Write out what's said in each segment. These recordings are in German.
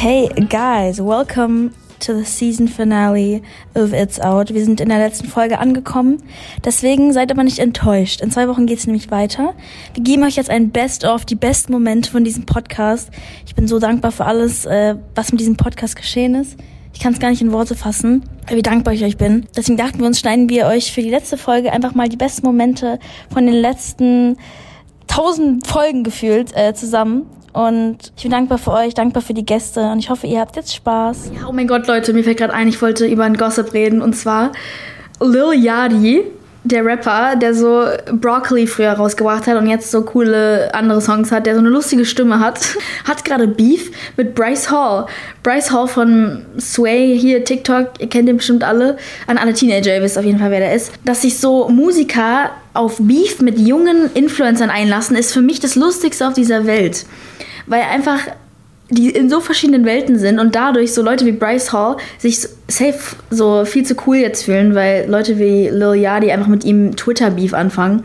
Hey guys, welcome to the season finale of It's Out. Wir sind in der letzten Folge angekommen, deswegen seid aber nicht enttäuscht. In zwei Wochen geht's nämlich weiter. Wir geben euch jetzt ein Best-of, die besten Momente von diesem Podcast. Ich bin so dankbar für alles, äh, was mit diesem Podcast geschehen ist. Ich kann es gar nicht in Worte fassen, wie dankbar ich euch bin. Deswegen dachten wir uns, schneiden wir euch für die letzte Folge einfach mal die besten Momente von den letzten tausend Folgen gefühlt äh, zusammen. Und ich bin dankbar für euch, dankbar für die Gäste und ich hoffe, ihr habt jetzt Spaß. Ja, oh mein Gott, Leute, mir fällt gerade ein, ich wollte über einen Gossip reden und zwar Lil Yachty, der Rapper, der so Broccoli früher rausgebracht hat und jetzt so coole andere Songs hat, der so eine lustige Stimme hat, hat gerade Beef mit Bryce Hall. Bryce Hall von Sway, hier TikTok, ihr kennt den bestimmt alle. An alle Teenager, ihr wisst auf jeden Fall, wer der ist. Dass sich so Musiker auf Beef mit jungen Influencern einlassen, ist für mich das Lustigste auf dieser Welt weil einfach die in so verschiedenen Welten sind und dadurch so Leute wie Bryce Hall sich safe so viel zu cool jetzt fühlen, weil Leute wie Lil Yachty einfach mit ihm Twitter-Beef anfangen.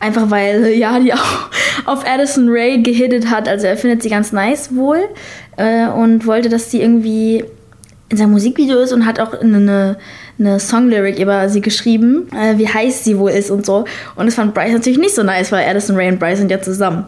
Einfach weil Lil Yachty auch auf Addison Ray gehittet hat. Also er findet sie ganz nice wohl äh, und wollte, dass sie irgendwie in seinem Musikvideo ist und hat auch eine, eine Songlyric über sie geschrieben, äh, wie heiß sie wohl ist und so. Und das fand Bryce natürlich nicht so nice, weil Addison Ray und Bryce sind ja zusammen.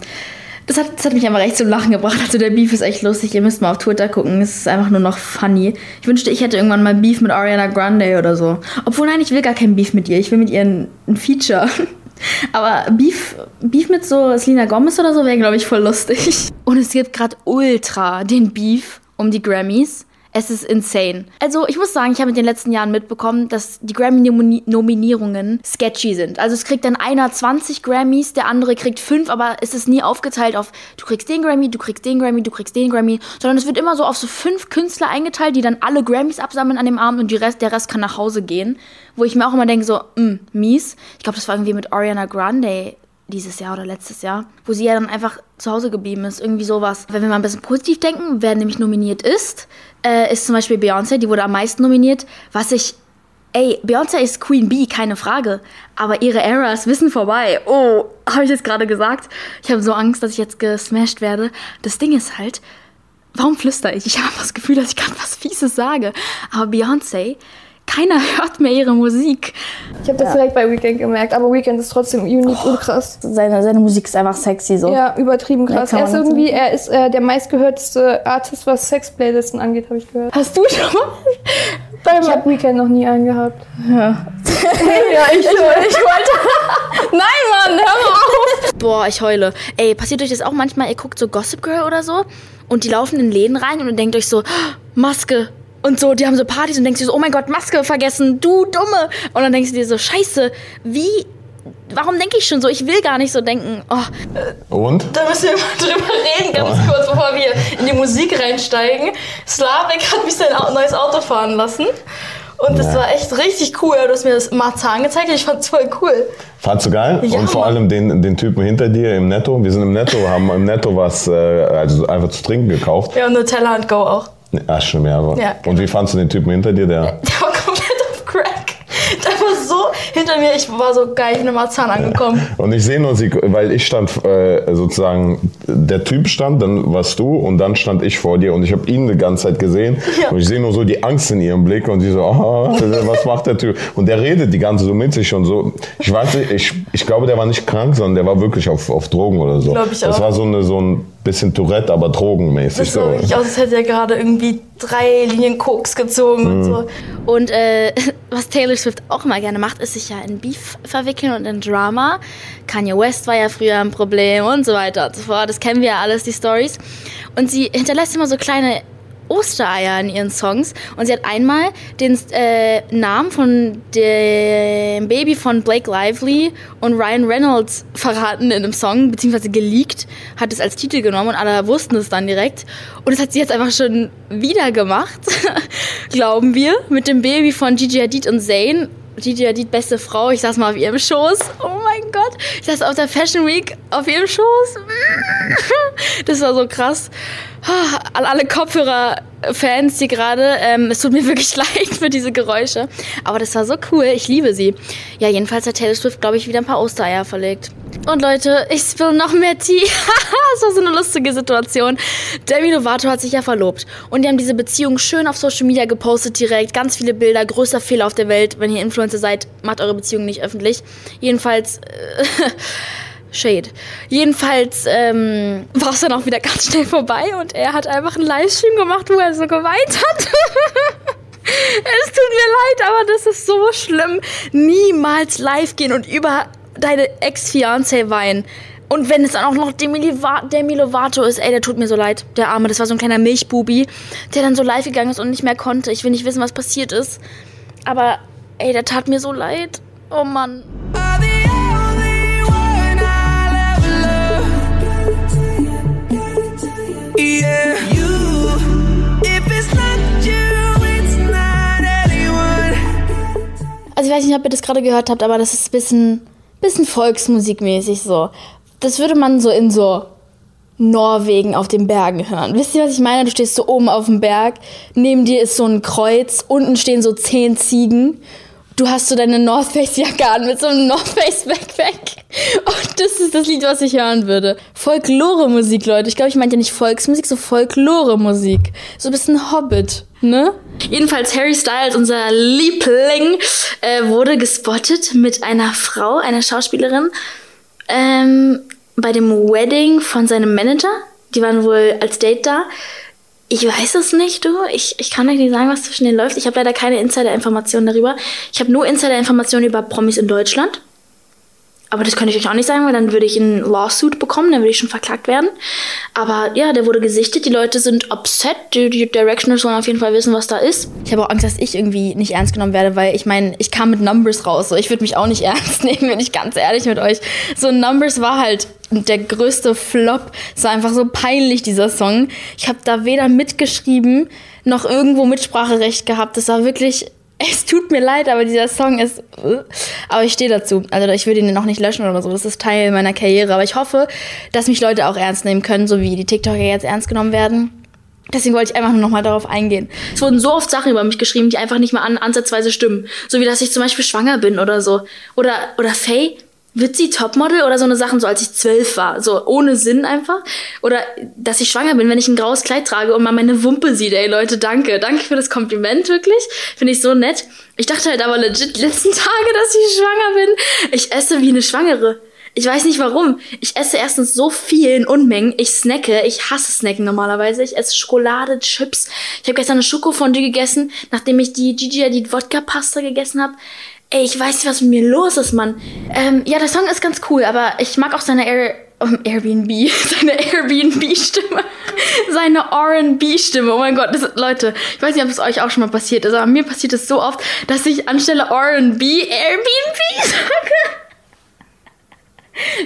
Das hat, das hat mich einfach echt zum Lachen gebracht. Also der Beef ist echt lustig. Ihr müsst mal auf Twitter gucken. Es ist einfach nur noch funny. Ich wünschte, ich hätte irgendwann mal Beef mit Ariana Grande oder so. Obwohl, nein, ich will gar kein Beef mit ihr. Ich will mit ihr ein, ein Feature. Aber Beef, Beef mit so Selena Gomez oder so wäre, glaube ich, voll lustig. Und es gibt gerade ultra den Beef um die Grammys. Es ist insane. Also ich muss sagen, ich habe in den letzten Jahren mitbekommen, dass die Grammy-Nominierungen sketchy sind. Also es kriegt dann einer 20 Grammys, der andere kriegt 5, aber es ist nie aufgeteilt auf, du kriegst den Grammy, du kriegst den Grammy, du kriegst den Grammy, sondern es wird immer so auf so fünf Künstler eingeteilt, die dann alle Grammys absammeln an dem Abend und Rest, der Rest kann nach Hause gehen. Wo ich mir auch immer denke, so, mh, mm, mies. Ich glaube, das war irgendwie mit Ariana Grande dieses Jahr oder letztes Jahr, wo sie ja dann einfach zu Hause geblieben ist. Irgendwie sowas. Wenn wir mal ein bisschen positiv denken, wer nämlich nominiert ist, äh, ist zum Beispiel Beyoncé, die wurde am meisten nominiert. Was ich. Ey, Beyoncé ist Queen Bee, keine Frage. Aber ihre Era ist Wissen vorbei. Oh, habe ich jetzt gerade gesagt? Ich habe so Angst, dass ich jetzt gesmashed werde. Das Ding ist halt, warum flüster ich? Ich habe das Gefühl, dass ich gerade was Fieses sage. Aber Beyoncé keiner hört mehr ihre Musik. Ich habe das ja. direkt bei Weekend gemerkt, aber Weekend ist trotzdem unique oh. und krass. Seine, seine Musik ist einfach sexy so. Ja, übertrieben krass. Er ist irgendwie, er ist äh, der meistgehörteste Artist, was Sex-Playlisten angeht, habe ich gehört. Hast du schon mal? ich habe Weekend noch nie angehabt. Ja. ja, ich, ich, ich wollte. Nein, Mann, hör mal auf. Boah, ich heule. Ey, passiert euch das auch manchmal? Ihr guckt so Gossip Girl oder so und die laufen in Läden rein und ihr denkt euch so, Maske, und so, die haben so Partys und denkst dir so, oh mein Gott, Maske vergessen, du Dumme. Und dann denkst du dir so, scheiße, wie warum denke ich schon so? Ich will gar nicht so denken. Oh. Und? Da müssen wir mal drüber reden, ganz oh. kurz, bevor wir in die Musik reinsteigen. Slavik hat mich sein neues Auto fahren lassen. Und das ja. war echt richtig cool. Du hast mir das Marzahn gezeigt. Ich fand es voll cool. Fandst du geil? Ja, und vor Mann. allem den, den Typen hinter dir im Netto. Wir sind im Netto, haben im Netto was äh, also einfach zu trinken gekauft. Ja, und Nutella und Go auch. Ach, stimmt, ja. Aber. ja genau. Und wie fandst du den Typen hinter dir? Der, der war komplett auf Crack. Der war so hinter mir, ich war so geil, ich bin in Marzahn angekommen. Und ich sehe nur sie, weil ich stand äh, sozusagen, der Typ stand, dann warst du und dann stand ich vor dir und ich habe ihn die ganze Zeit gesehen ja. und ich sehe nur so die Angst in ihrem Blick und sie so, oh, was macht der Typ? Und der redet die ganze so mit sich und so. Ich weiß nicht, ich, ich glaube, der war nicht krank, sondern der war wirklich auf, auf Drogen oder so. Glaube ich auch. Das war so, eine, so ein bisschen Tourette, aber drogenmäßig. Das sah so. wirklich aus, als hätte er gerade irgendwie drei Linien Koks gezogen mhm. und so. Und äh, was Taylor Swift auch immer gerne macht, ist sich ja in Beef verwickeln und in Drama. Kanye West war ja früher ein Problem und so weiter und so fort. Das kennen wir ja alles, die Stories. Und sie hinterlässt immer so kleine Ostereier in ihren Songs. Und sie hat einmal den äh, Namen von dem Baby von Blake Lively und Ryan Reynolds verraten in einem Song, beziehungsweise geleakt, hat es als Titel genommen und alle wussten es dann direkt. Und das hat sie jetzt einfach schon wieder gemacht, glauben wir, mit dem Baby von Gigi Hadid und Zayn. Gigi Hadid, beste Frau, ich saß mal auf ihrem Schoß. Oh mein Gott, ich saß auf der Fashion Week auf ihrem Schoß. Das war so krass. Alle Kopfhörer-Fans, die gerade, ähm, es tut mir wirklich leid für diese Geräusche. Aber das war so cool, ich liebe sie. Ja, jedenfalls hat Taylor Swift, glaube ich, wieder ein paar Ostereier verlegt. Und Leute, ich spill noch mehr Tee. das war so eine lustige Situation. Demi Lovato hat sich ja verlobt. Und die haben diese Beziehung schön auf Social Media gepostet direkt. Ganz viele Bilder. Größter Fehler auf der Welt. Wenn ihr Influencer seid, macht eure Beziehung nicht öffentlich. Jedenfalls... Äh, Shade. Jedenfalls ähm, war es dann auch wieder ganz schnell vorbei und er hat einfach einen Livestream gemacht, wo er so geweint hat. es tut mir leid, aber das ist so schlimm. Niemals live gehen und über deine Ex-Fiancé weinen. Und wenn es dann auch noch Demi, Demi Lovato ist, ey, der tut mir so leid. Der Arme, das war so ein kleiner Milchbubi, der dann so live gegangen ist und nicht mehr konnte. Ich will nicht wissen, was passiert ist. Aber, ey, der tat mir so leid. Oh Mann. Also ich weiß nicht, ob ihr das gerade gehört habt, aber das ist ein bisschen, bisschen Volksmusikmäßig so. Das würde man so in so Norwegen auf den Bergen hören. Wisst ihr, was ich meine? Du stehst so oben auf dem Berg, neben dir ist so ein Kreuz, unten stehen so zehn Ziegen du hast so deine North Face Jacke an mit so einem North Face Backpack. Und das ist das Lied, was ich hören würde. Folklore-Musik, Leute. Ich glaube, ich meinte ja nicht Volksmusik, so Folklore-Musik. So ein bisschen Hobbit, ne? Jedenfalls Harry Styles, unser Liebling, äh, wurde gespottet mit einer Frau, einer Schauspielerin, ähm, bei dem Wedding von seinem Manager. Die waren wohl als Date da. Ich weiß es nicht, du. Ich, ich kann euch nicht sagen, was zwischen denen läuft. Ich habe leider keine Insider-Informationen darüber. Ich habe nur Insider-Informationen über Promis in Deutschland. Aber das könnte ich euch auch nicht sagen, weil dann würde ich einen Lawsuit bekommen, dann würde ich schon verklagt werden. Aber ja, der wurde gesichtet, die Leute sind upset, die, die Directioners wollen auf jeden Fall wissen, was da ist. Ich habe auch Angst, dass ich irgendwie nicht ernst genommen werde, weil ich meine, ich kam mit Numbers raus, so ich würde mich auch nicht ernst nehmen, wenn ich ganz ehrlich mit euch. So Numbers war halt der größte Flop. Es war einfach so peinlich, dieser Song. Ich habe da weder mitgeschrieben, noch irgendwo Mitspracherecht gehabt. Das war wirklich es tut mir leid, aber dieser Song ist. Aber ich stehe dazu. Also ich würde ihn noch nicht löschen oder so. Das ist Teil meiner Karriere. Aber ich hoffe, dass mich Leute auch ernst nehmen können, so wie die TikToker jetzt ernst genommen werden. Deswegen wollte ich einfach nur noch mal darauf eingehen. Es wurden so oft Sachen über mich geschrieben, die einfach nicht mal an, ansatzweise stimmen. So wie, dass ich zum Beispiel schwanger bin oder so. Oder, oder Faye, wird sie Topmodel oder so eine Sachen, so als ich zwölf war, so ohne Sinn einfach. Oder dass ich schwanger bin, wenn ich ein graues Kleid trage und man meine Wumpe sieht. Ey Leute, danke. Danke für das Kompliment, wirklich. Finde ich so nett. Ich dachte halt aber legit letzten Tage, dass ich schwanger bin. Ich esse wie eine Schwangere. Ich weiß nicht warum. Ich esse erstens so viel in Unmengen. Ich snacke. Ich hasse Snacken normalerweise. Ich esse Schokolade, Chips. Ich habe gestern eine Schokofondue gegessen, nachdem ich die Gigi die Wodka-Pasta gegessen habe. Ey, ich weiß nicht, was mit mir los ist, Mann. Ähm, ja, der Song ist ganz cool, aber ich mag auch seine Air um, Airbnb, seine Airbnb-Stimme, seine R&B-Stimme. Oh mein Gott, das, Leute, ich weiß nicht, ob es euch auch schon mal passiert ist, aber mir passiert es so oft, dass ich anstelle R&B Airbnb sage.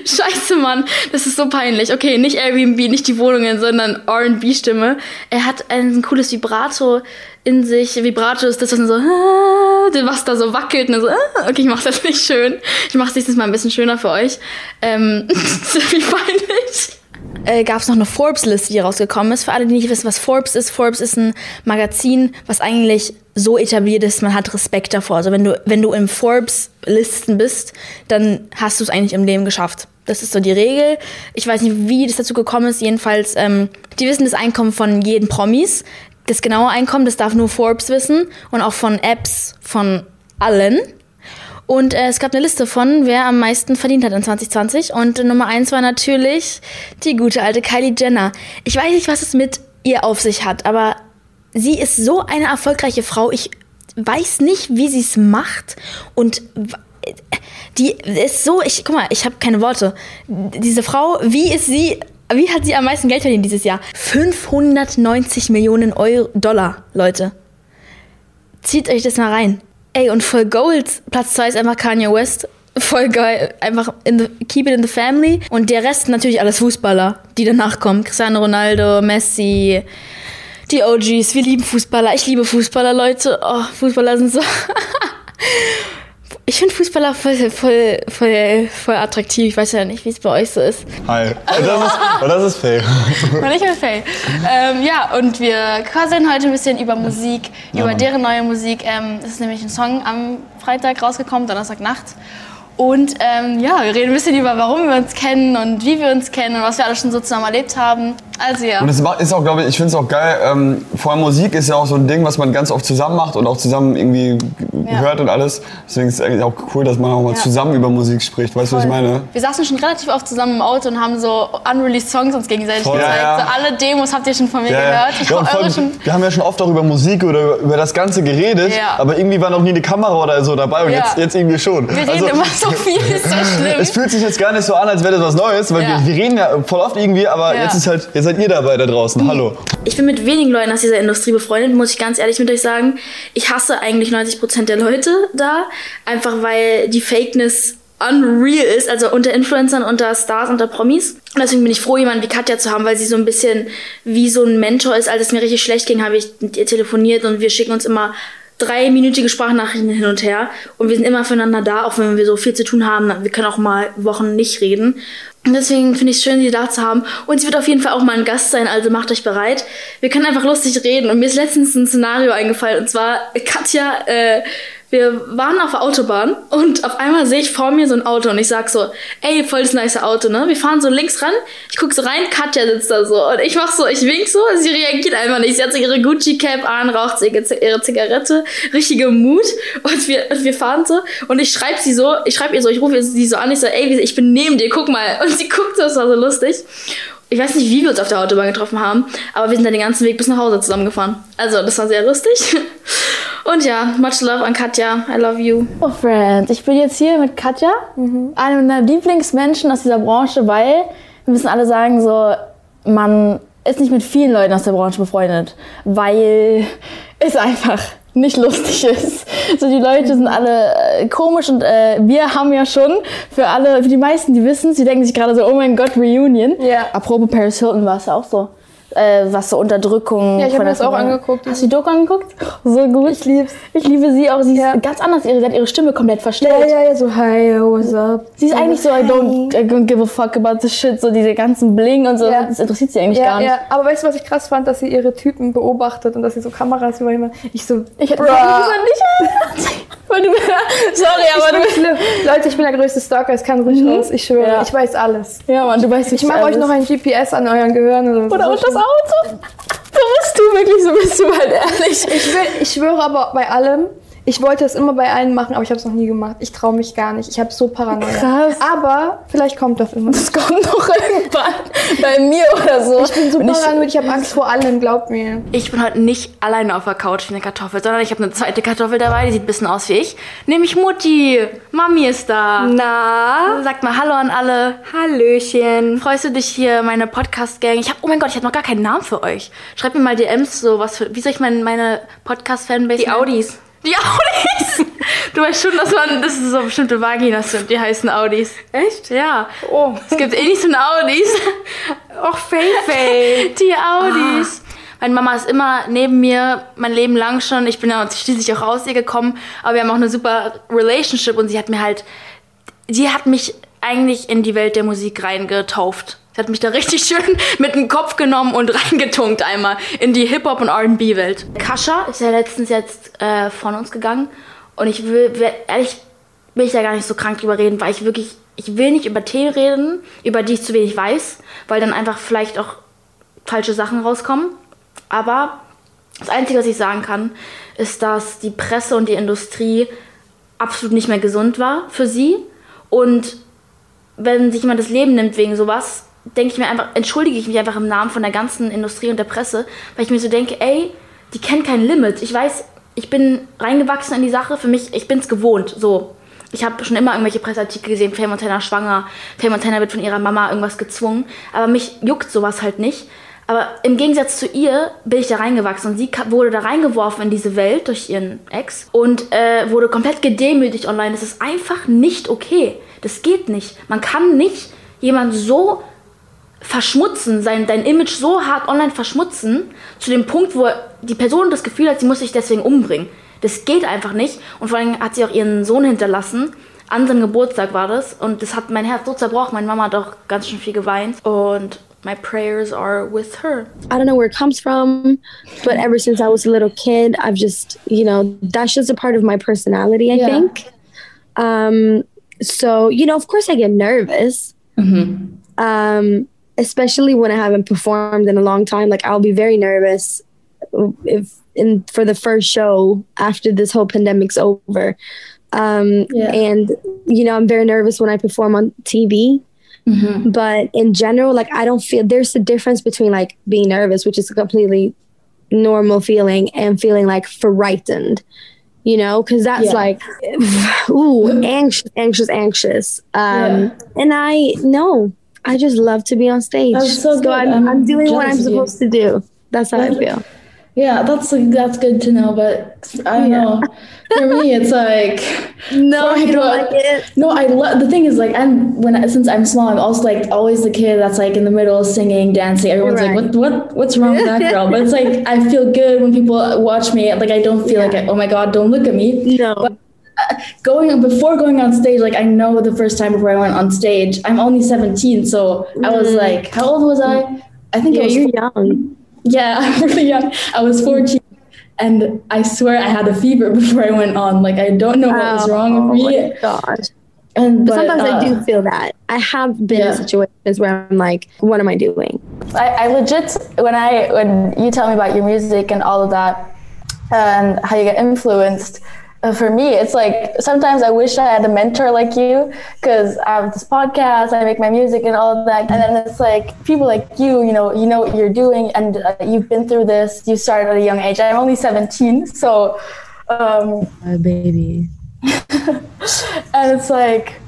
Scheiße, Mann. Das ist so peinlich. Okay, nicht Airbnb, nicht die Wohnungen, sondern R&B-Stimme. Er hat ein cooles Vibrato in sich. Vibrato ist das, was so, was da so wackelt. Und so, okay, ich mach's jetzt nicht schön. Ich mach's nächstes Mal ein bisschen schöner für euch. Ähm, wie peinlich. Äh, gab es noch eine Forbes-Liste, die rausgekommen ist. Für alle, die nicht wissen, was Forbes ist. Forbes ist ein Magazin, was eigentlich so etabliert ist, man hat Respekt davor. Also wenn du, wenn du im Forbes-Listen bist, dann hast du es eigentlich im Leben geschafft. Das ist so die Regel. Ich weiß nicht, wie das dazu gekommen ist. Jedenfalls, ähm, die wissen das Einkommen von jedem Promis. Das genaue Einkommen, das darf nur Forbes wissen. Und auch von Apps von allen. Und äh, es gab eine Liste von, wer am meisten verdient hat in 2020. Und Nummer eins war natürlich die gute alte Kylie Jenner. Ich weiß nicht, was es mit ihr auf sich hat, aber sie ist so eine erfolgreiche Frau. Ich weiß nicht, wie sie es macht. Und die ist so, ich guck mal, ich habe keine Worte. Diese Frau, wie ist sie, wie hat sie am meisten Geld verdient dieses Jahr? 590 Millionen Euro, Dollar, Leute. Zieht euch das mal rein. Ey, und voll Gold, Platz 2 ist einfach Kanye West. Voll geil. Einfach in the, keep it in the family. Und der Rest natürlich alles Fußballer, die danach kommen. Cristiano Ronaldo, Messi, die OGs, wir lieben Fußballer. Ich liebe Fußballer, Leute. Oh, Fußballer sind so. ich finde Fußballer voll, voll, voll, voll attraktiv. Ich weiß ja nicht, wie es bei euch so ist. Hi. Und das ist, das ist Faye. Und ich bin Faye. Ähm, ja, und wir quasseln heute ein bisschen über Musik, ja, über Mann. deren neue Musik. Ähm, das ist nämlich ein Song am Freitag rausgekommen, Donnerstagnacht. Und ähm, ja, wir reden ein bisschen über, warum wir uns kennen und wie wir uns kennen und was wir alle schon so zusammen erlebt haben. Also ja. Und es ist auch, glaube ich, ich finde es auch geil. Ähm, vor allem Musik ist ja auch so ein Ding, was man ganz oft zusammen macht und auch zusammen irgendwie ja. hört und alles. Deswegen ist es eigentlich auch cool, dass man auch mal ja. zusammen über Musik spricht. Weißt du, was ich meine? Wir saßen schon relativ oft zusammen im Auto und haben so unreleased Songs uns gegenseitig Voll. gezeigt. Ja, so alle Demos habt ihr schon von mir gehört. Ich ja, voll, schon wir haben ja schon oft auch über Musik oder über das Ganze geredet, aber irgendwie war noch nie eine Kamera oder so dabei und jetzt, jetzt irgendwie schon. Wir reden also, immer so viel, ist so schlimm. Es fühlt sich jetzt gar nicht so an, als wäre das was Neues, weil wir, wir, reden ja voll oft irgendwie, aber jetzt ist halt, jetzt seid ihr dabei da draußen. Hallo. Ich bin mit wenigen Leuten aus dieser Industrie befreundet, muss ich ganz ehrlich mit euch sagen. Ich hasse eigentlich 90% der Leute da, einfach weil die Fakeness unreal ist, also unter Influencern, unter Stars, unter Promis. Und deswegen bin ich froh, jemanden wie Katja zu haben, weil sie so ein bisschen wie so ein Mentor ist. Als es mir richtig schlecht ging, habe ich mit ihr telefoniert und wir schicken uns immer dreiminütige Sprachnachrichten hin und her und wir sind immer füreinander da, auch wenn wir so viel zu tun haben. Wir können auch mal Wochen nicht reden. Deswegen finde ich es schön, sie da zu haben. Und sie wird auf jeden Fall auch mal ein Gast sein, also macht euch bereit. Wir können einfach lustig reden. Und mir ist letztens ein Szenario eingefallen. Und zwar, Katja äh, wir waren auf der Autobahn und auf einmal sehe ich vor mir so ein Auto und ich sag so, ey, voll das nice Auto, ne? Wir fahren so links ran, ich guck so rein, Katja sitzt da so und ich mach so, ich wink so, sie reagiert einfach nicht. Sie hat so ihre Gucci-Cap an, raucht ihre Zigarette, richtige Mut und wir, und wir fahren so und ich schreib sie so, ich schreib ihr so, ich rufe sie so an, ich so, ey, ich bin neben dir, guck mal. Und sie guckt so, das war so lustig. Ich weiß nicht, wie wir uns auf der Autobahn getroffen haben, aber wir sind dann den ganzen Weg bis nach Hause zusammengefahren. Also, das war sehr lustig. Und ja, much love an Katja. I love you. Oh, Friends. Ich bin jetzt hier mit Katja, mhm. einem meiner Lieblingsmenschen aus dieser Branche, weil wir müssen alle sagen, so, man ist nicht mit vielen Leuten aus der Branche befreundet, weil es einfach nicht lustig ist. So die Leute sind alle äh, komisch und äh, wir haben ja schon für alle, für die meisten, die wissen, sie denken sich gerade so, oh mein Gott, Reunion. Ja. Apropos Paris Hilton war es ja auch so äh, was so Unterdrückung. Ja, ich habe das auch angeguckt. Hast du die Doku angeguckt? So gut. Ich lieb's. Ich liebe sie auch. Sie ist ja. ganz anders. Sie hat ihre Stimme komplett verstellt. Ja, ja, ja, so hi, what's up? Sie ist eigentlich so, I don't, I don't give a fuck about the shit. So diese ganzen Bling und so. Ja. Das interessiert sie eigentlich ja, gar nicht. Ja, aber weißt du, was ich krass fand? Dass sie ihre Typen beobachtet und dass sie so Kameras über jemanden. Ich so, ich hätte nicht. Sorry, aber du. Schlimm. Leute, ich bin der größte Stalker, es kann ruhig mhm. raus. Ich schwöre, ich weiß alles. Ja, Mann, du weißt Ich mache euch noch ein GPS an euren Gehirn oder so. Oder so Auto. Bist du wirklich, so bist du halt ehrlich. Ich, will, ich schwöre aber bei allem, ich wollte es immer bei allen machen, aber ich habe es noch nie gemacht. Ich traue mich gar nicht. Ich habe so Paranoia. Krass. Aber vielleicht kommt das immer. Das kommt noch irgendwann bei mir oder so. Ich bin so paranoid. Ich, ich habe Angst vor allem, glaub mir. Ich bin heute nicht alleine auf der Couch wie eine Kartoffel, sondern ich habe eine zweite Kartoffel dabei, die sieht ein bisschen aus wie ich. Nämlich Mutti. Mami ist da. Na? Sagt mal Hallo an alle. Hallöchen. Freust du dich hier, meine Podcast-Gang? Ich habe, oh mein Gott, ich habe noch gar keinen Namen für euch. Schreibt mir mal DMs, so was für, wie soll ich meine, meine Podcast-Fanbase Die Audis. Die Audis! Du weißt schon, dass man, das ist so bestimmte Vaginas sind, die heißen Audis. Echt? Ja. Oh. Es gibt eh nicht so eine Audis. Och, Fei Die Audis. Ah. Meine Mama ist immer neben mir, mein Leben lang schon. Ich bin ja schließlich auch raus ihr gekommen, aber wir haben auch eine super Relationship und sie hat mir halt, sie hat mich eigentlich in die Welt der Musik reingetauft. Hat mich da richtig schön mit dem Kopf genommen und reingetunkt einmal in die Hip-Hop- und R&B-Welt. Kascha ist ja letztens jetzt äh, von uns gegangen und ich will, ehrlich, will ich da gar nicht so krank drüber reden, weil ich wirklich, ich will nicht über Themen reden, über die ich zu wenig weiß, weil dann einfach vielleicht auch falsche Sachen rauskommen. Aber das Einzige, was ich sagen kann, ist, dass die Presse und die Industrie absolut nicht mehr gesund war für sie. Und wenn sich jemand das Leben nimmt wegen sowas, denke ich mir einfach, entschuldige ich mich einfach im Namen von der ganzen Industrie und der Presse, weil ich mir so denke, ey, die kennen kein Limit. Ich weiß, ich bin reingewachsen in die Sache, für mich, ich bin es gewohnt, so. Ich habe schon immer irgendwelche Presseartikel gesehen, Faye Montana schwanger, Faye Montana wird von ihrer Mama irgendwas gezwungen, aber mich juckt sowas halt nicht. Aber im Gegensatz zu ihr bin ich da reingewachsen und sie wurde da reingeworfen in diese Welt durch ihren Ex und äh, wurde komplett gedemütigt online. Das ist einfach nicht okay. Das geht nicht. Man kann nicht jemand so verschmutzen, sein, dein Image so hart online verschmutzen, zu dem Punkt, wo die Person das Gefühl hat, sie muss sich deswegen umbringen. Das geht einfach nicht. Und vor allem hat sie auch ihren Sohn hinterlassen. An seinem Geburtstag war das. Und das hat mein Herz so zerbrochen. Meine Mama hat auch ganz schön viel geweint. Und my prayers are with her. I don't know where it comes from, but ever since I was a little kid, I've just, you know, that's just a part of my personality, I yeah. think. Um, so you know, of course, I get nervous. Um, especially when I haven't performed in a long time. Like I'll be very nervous if in for the first show after this whole pandemic's over. Um, Yeah. and you know, I'm very nervous when I perform on TV. But in general, like I don't feel there's a difference between like being nervous, which is a completely normal feeling, and feeling like frightened. You know, because that's Yeah. like, ooh, anxious, anxious, anxious. Um, and I no, I just love to be on stage. That's so good. I'm, I'm I'm doing what I'm jealous of you. supposed to do. That's how I feel. Yeah, that's like that's good to know, but I don't Yeah. know. For me, it's like No, I don't like it. no. I love the thing is like I'm when I, since I'm small, I'm also like always the kid that's like in the middle singing, dancing. Everyone's Right. like, what what what's wrong with that girl? But it's like I feel good when people watch me. Like I don't feel like oh my god, don't look at me. No. Going before going on stage like i know the first time before i went on stage i'm only 17 so i was like how old was i i think Mm. Yeah, i was you're young. yeah i'm really young i was 14 and i swear i had a fever before i went on like i don't know what was wrong Oh with my me gosh. and but, Sometimes I uh, do feel that. I have been Yeah. in situations where I'm like, what am I doing? I, I legit when I when you tell me about your music and all of that and how you get influenced. Uh, For me, it's like sometimes I wish I had a mentor like you because I have this podcast, I make my music and all of that, and then it's like people like you, you know, you know what you're doing, and uh, you've been through this. You started at a young age. I'm only 17, so um, Uh, baby. and it's like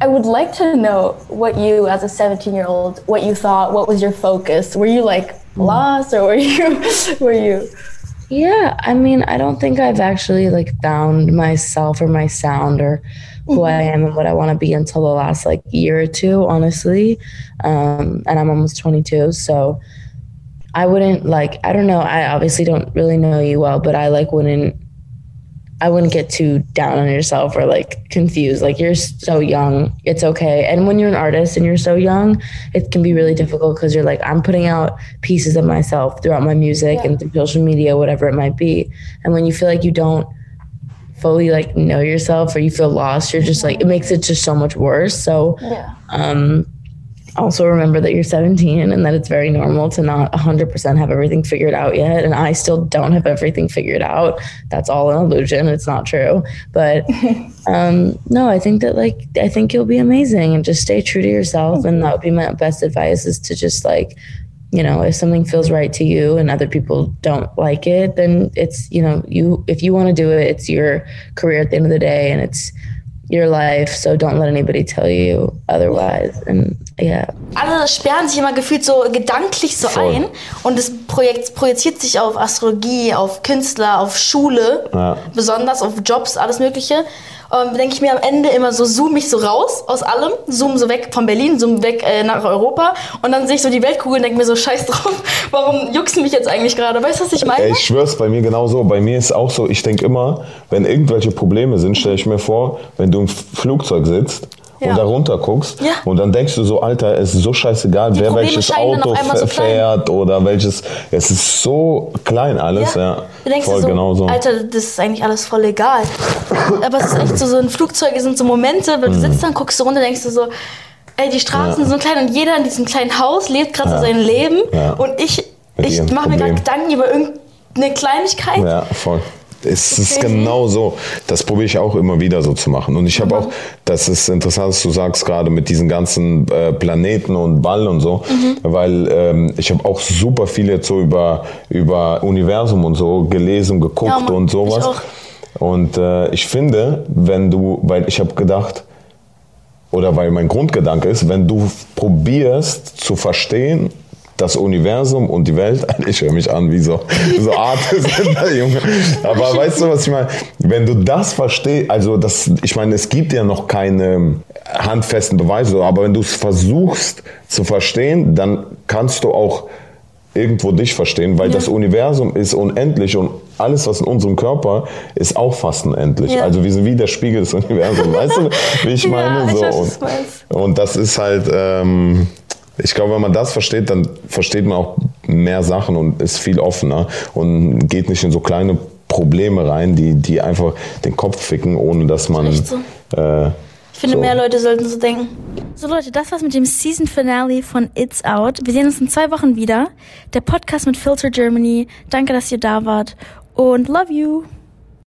I would like to know what you, as a 17 year old, what you thought. What was your focus? Were you like lost, or were you were you? Yeah, I mean, I don't think I've actually like found myself or my sound or who I am and what I want to be until the last like year or two, honestly. Um, and I'm almost 22, so I wouldn't like. I don't know. I obviously don't really know you well, but I like wouldn't. I wouldn't get too down on yourself or like confused. Like you're so young, it's okay. And when you're an artist and you're so young, it can be really difficult because you're like, I'm putting out pieces of myself throughout my music and through social media, whatever it might be. And when you feel like you don't fully like know yourself or you feel lost, you're just like it makes it just so much worse. So Yeah. um also remember that you're 17 and that it's very normal to not 100% have everything figured out yet. And i still don't have everything figured out. That's all an illusion. It's not true. But um no i think that like i think you'll be amazing and just stay true to yourself. And that would be my best advice is to just like you know if something feels right to you and other people don't like it then it's you know you if you want to do it it's your career at the end of the day and it's your life so don't let anybody tell you otherwise and yeah Alle sperren sich immer gefühlt so gedanklich so Voll. ein und das Projekt projiziert sich auf Astrologie, auf Künstler, auf Schule, Ja. besonders auf Jobs, alles Mögliche. Und denke ich mir am Ende immer so, zoom mich so raus aus allem, zoom so weg von Berlin, zoom weg äh, nach Europa und dann sehe ich so die Weltkugel und denke mir so, scheiß drauf, warum juckst mich jetzt eigentlich gerade? Weißt du, was ich meine? Ich schwör's, bei mir genauso. Bei mir ist auch so, ich denke immer, wenn irgendwelche Probleme sind, stelle ich mir vor, wenn du im Flugzeug sitzt Ja. und da runter guckst Ja. und dann denkst du so, Alter, es ist so scheißegal, wer Probleme welches Auto so klein. fährt oder welches. Es ist so klein alles, ja. Du denkst Voll so, genauso. Alter, das ist eigentlich alles voll egal. Aber es ist echt so, so ein Flugzeug sind so Momente, weil du Mhm. sitzt dann, guckst du runter, denkst du so, ey, die Straßen Ja. sind so klein und jeder in diesem kleinen Haus lebt gerade Ja. so sein Leben Ja. und ich, Mit ich mache mir gerade. Gedanken über irgendeine Kleinigkeit. Ja, voll. Es ist Crazy. genau so. Das probiere ich auch immer wieder so zu machen. Und ich habe auch, das ist interessant, dass du sagst gerade mit diesen ganzen äh, Planeten und Ball und so, Mhm. weil ähm, ich habe auch super viel jetzt so über, über Universum und so gelesen, geguckt Ja, Mann, und sowas. Und äh, ich finde, wenn du, weil ich habe gedacht, oder weil mein Grundgedanke ist, wenn du probierst zu verstehen, das Universum und die Welt, ich höre mich an wie so, so Artist, Junge. Aber weißt du, was ich meine? Wenn du das verstehst, also das, ich meine, es gibt ja noch keine handfesten Beweise, aber wenn du es versuchst zu verstehen, dann kannst du auch irgendwo dich verstehen, weil das Universum ist unendlich und alles, was in unserem Körper ist auch fast unendlich. Ja. Also wir sind wie der Spiegel des Universums. Weißt du, wie ich Ja, meine? ich so. weiß, und, und das ist halt, ähm, ich glaube, wenn man das versteht, dann versteht man auch mehr Sachen und ist viel offener und geht nicht in so kleine Probleme rein, die, die einfach den Kopf ficken, ohne dass man so. äh, Ich finde, So. mehr Leute sollten so denken. So Leute, das war's mit dem Season Finale von It's Out. Wir sehen uns in zwei Wochen wieder. Der Podcast mit Filter Germany. Danke, dass ihr da wart. Und love you.